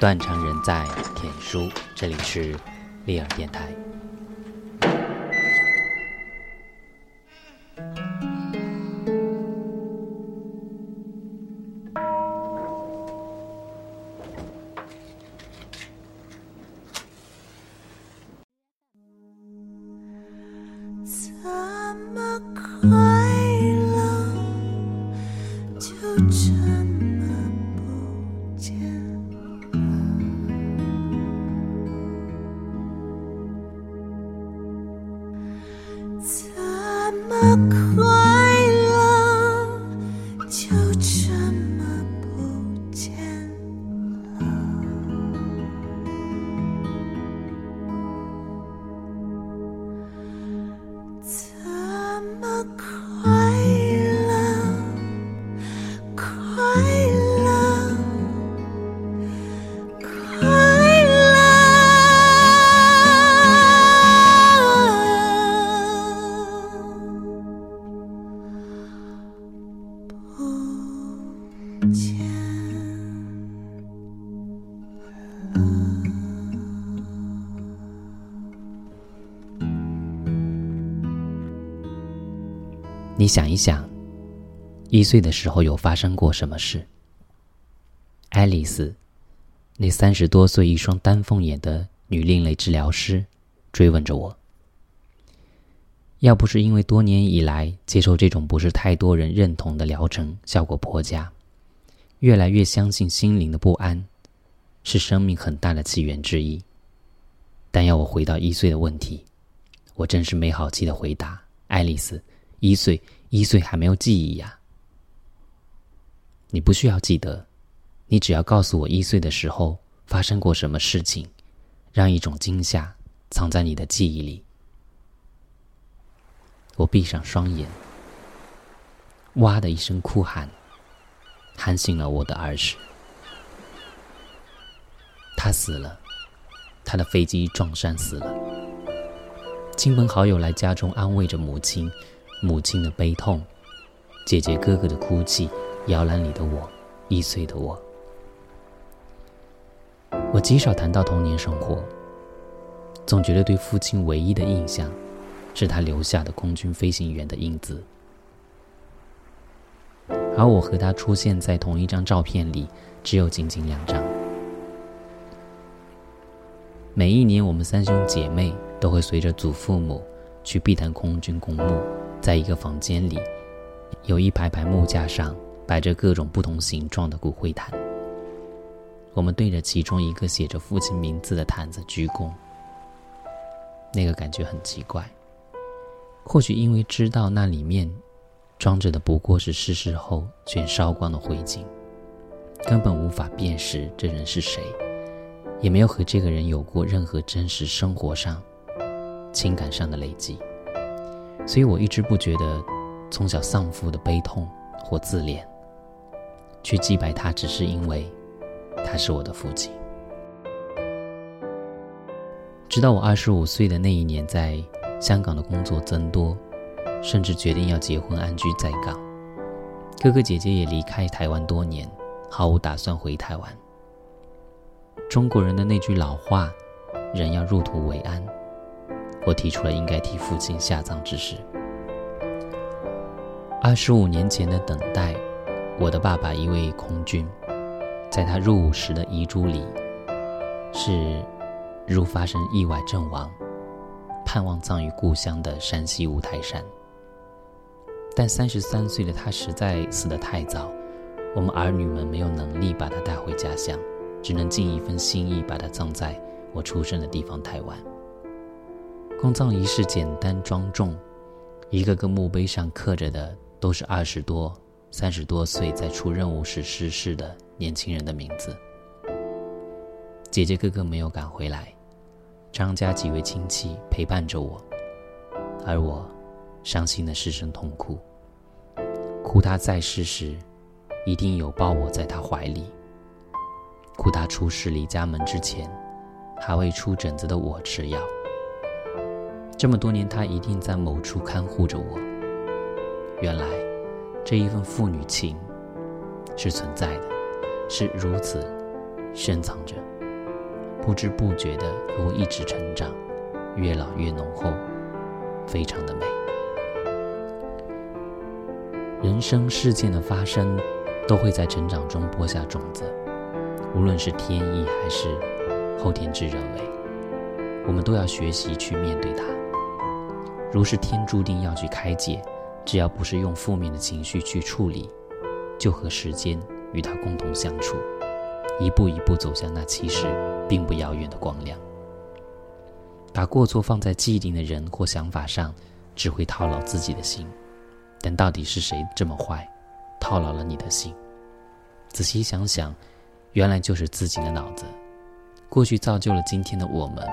断肠人在天书，这里是利尔电台怎么快乐就这。想一想，一岁的时候有发生过什么事？爱丽丝，那三十多岁、一双丹凤眼的女另类治疗师，追问着我。要不是因为多年以来接受这种不是太多人认同的疗程，效果颇佳，越来越相信心灵的不安是生命很大的起源之一。但要我回到一岁的问题，我真是没好气的回答：爱丽丝。一岁，一岁还没有记忆呀。你不需要记得，你只要告诉我一岁的时候发生过什么事情，让一种惊吓藏在你的记忆里。我闭上双眼，哇的一声哭喊，喊醒了我的儿时。他死了，他的飞机撞山死了。亲朋好友来家中安慰着母亲。母亲的悲痛，姐姐哥哥的哭泣，摇篮里的我，一岁的我。我极少谈到童年生活，总觉得对父亲唯一的印象，是他留下的空军飞行员的印子。而我和他出现在同一张照片里，只有仅仅两张。每一年，我们三兄姐妹都会随着祖父母去避谈空军公墓。在一个房间里，有一排排木架上摆着各种不同形状的骨灰坛。我们对着其中一个写着父亲名字的坛子鞠躬。那个感觉很奇怪，或许因为知道那里面装着的不过是逝世后全烧光的灰烬，根本无法辨识这人是谁，也没有和这个人有过任何真实生活上、情感上的累积。所以我一直不觉得，从小丧父的悲痛或自怜，去祭拜他，只是因为他是我的父亲。直到我二十五岁的那一年，在香港的工作增多，甚至决定要结婚安居在港，哥哥姐姐也离开台湾多年，毫无打算回台湾。中国人的那句老话：“人要入土为安。”我提出了应该替父亲下葬之事。二十五年前的等待，我的爸爸一位空军，在他入伍时的遗嘱里，是如发生意外阵亡，盼望葬于故乡的山西五台山。但三十三岁的他实在死得太早，我们儿女们没有能力把他带回家乡，只能尽一份心意把他葬在我出生的地方台湾。公葬仪式简单庄重，一个个墓碑上刻着的都是二十多、三十多岁在出任务时逝世的年轻人的名字。姐姐哥哥没有赶回来，张家几位亲戚陪伴着我，而我伤心的失声痛哭，哭他在世时一定有抱我在他怀里，哭他出事离家门之前还未出疹子的我吃药。这么多年，他一定在某处看护着我。原来，这一份父女情是存在的，是如此深藏着，不知不觉的也会一直成长，越老越浓厚，非常的美。人生事件的发生，都会在成长中播下种子，无论是天意还是后天之人为，我们都要学习去面对它。如是天注定要去开解，只要不是用负面的情绪去处理，就和时间与它共同相处，一步一步走向那其实并不遥远的光亮。把过错放在既定的人或想法上，只会套牢自己的心。但到底是谁这么坏，套牢了你的心？仔细想想，原来就是自己的脑子。过去造就了今天的我们，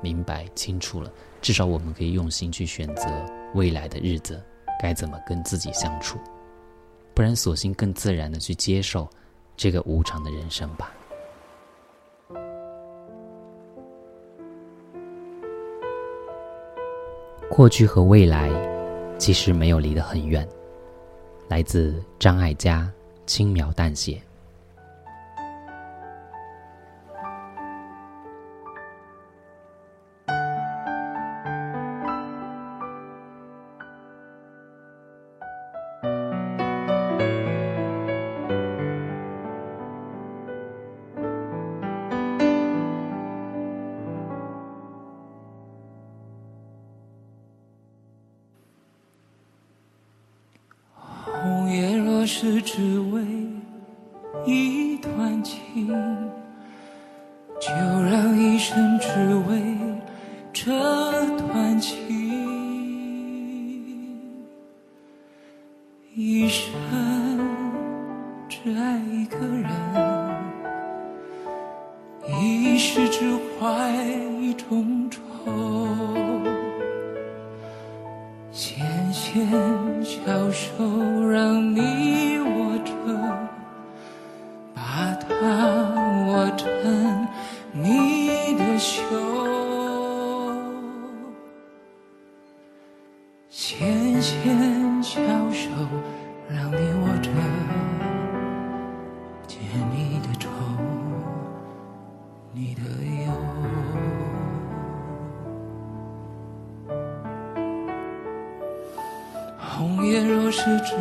明白清楚了，至少我们可以用心去选择未来的日子该怎么跟自己相处。不然，索性更自然的去接受这个无常的人生吧。过去和未来。其实没有离得很远。来自张艾嘉，轻描淡写。是只为一段情，就让一生只为这红颜若是只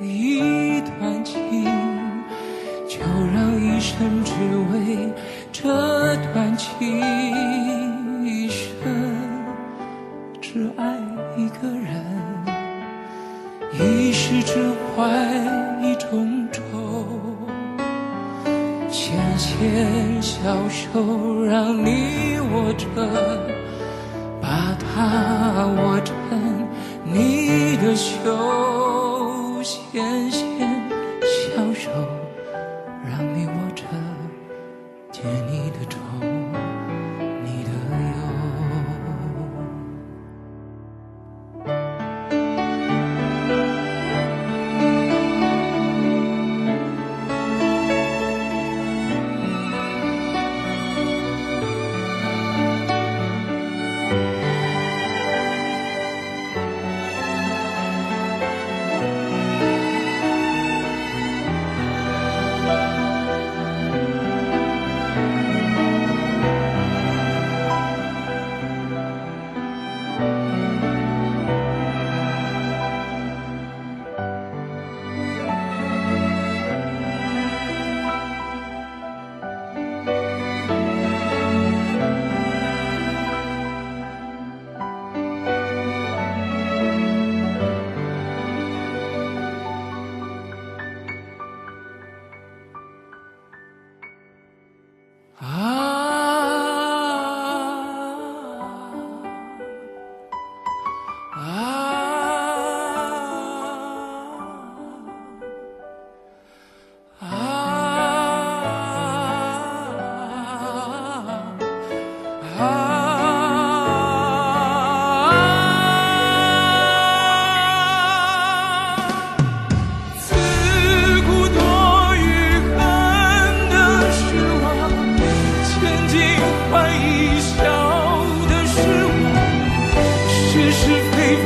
为一段情，就让一生只为这段情。一生只爱一个人，一世只怀一种愁。纤纤小手让你握着，把它握成你的袖。纤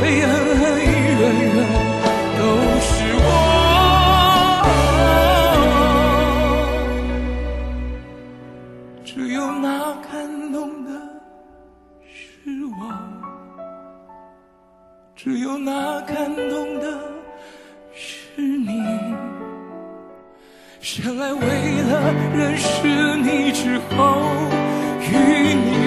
黑暗和一人人都是我。只有那感动的是我，只有那感动的是你。生来为了认识你之后与你。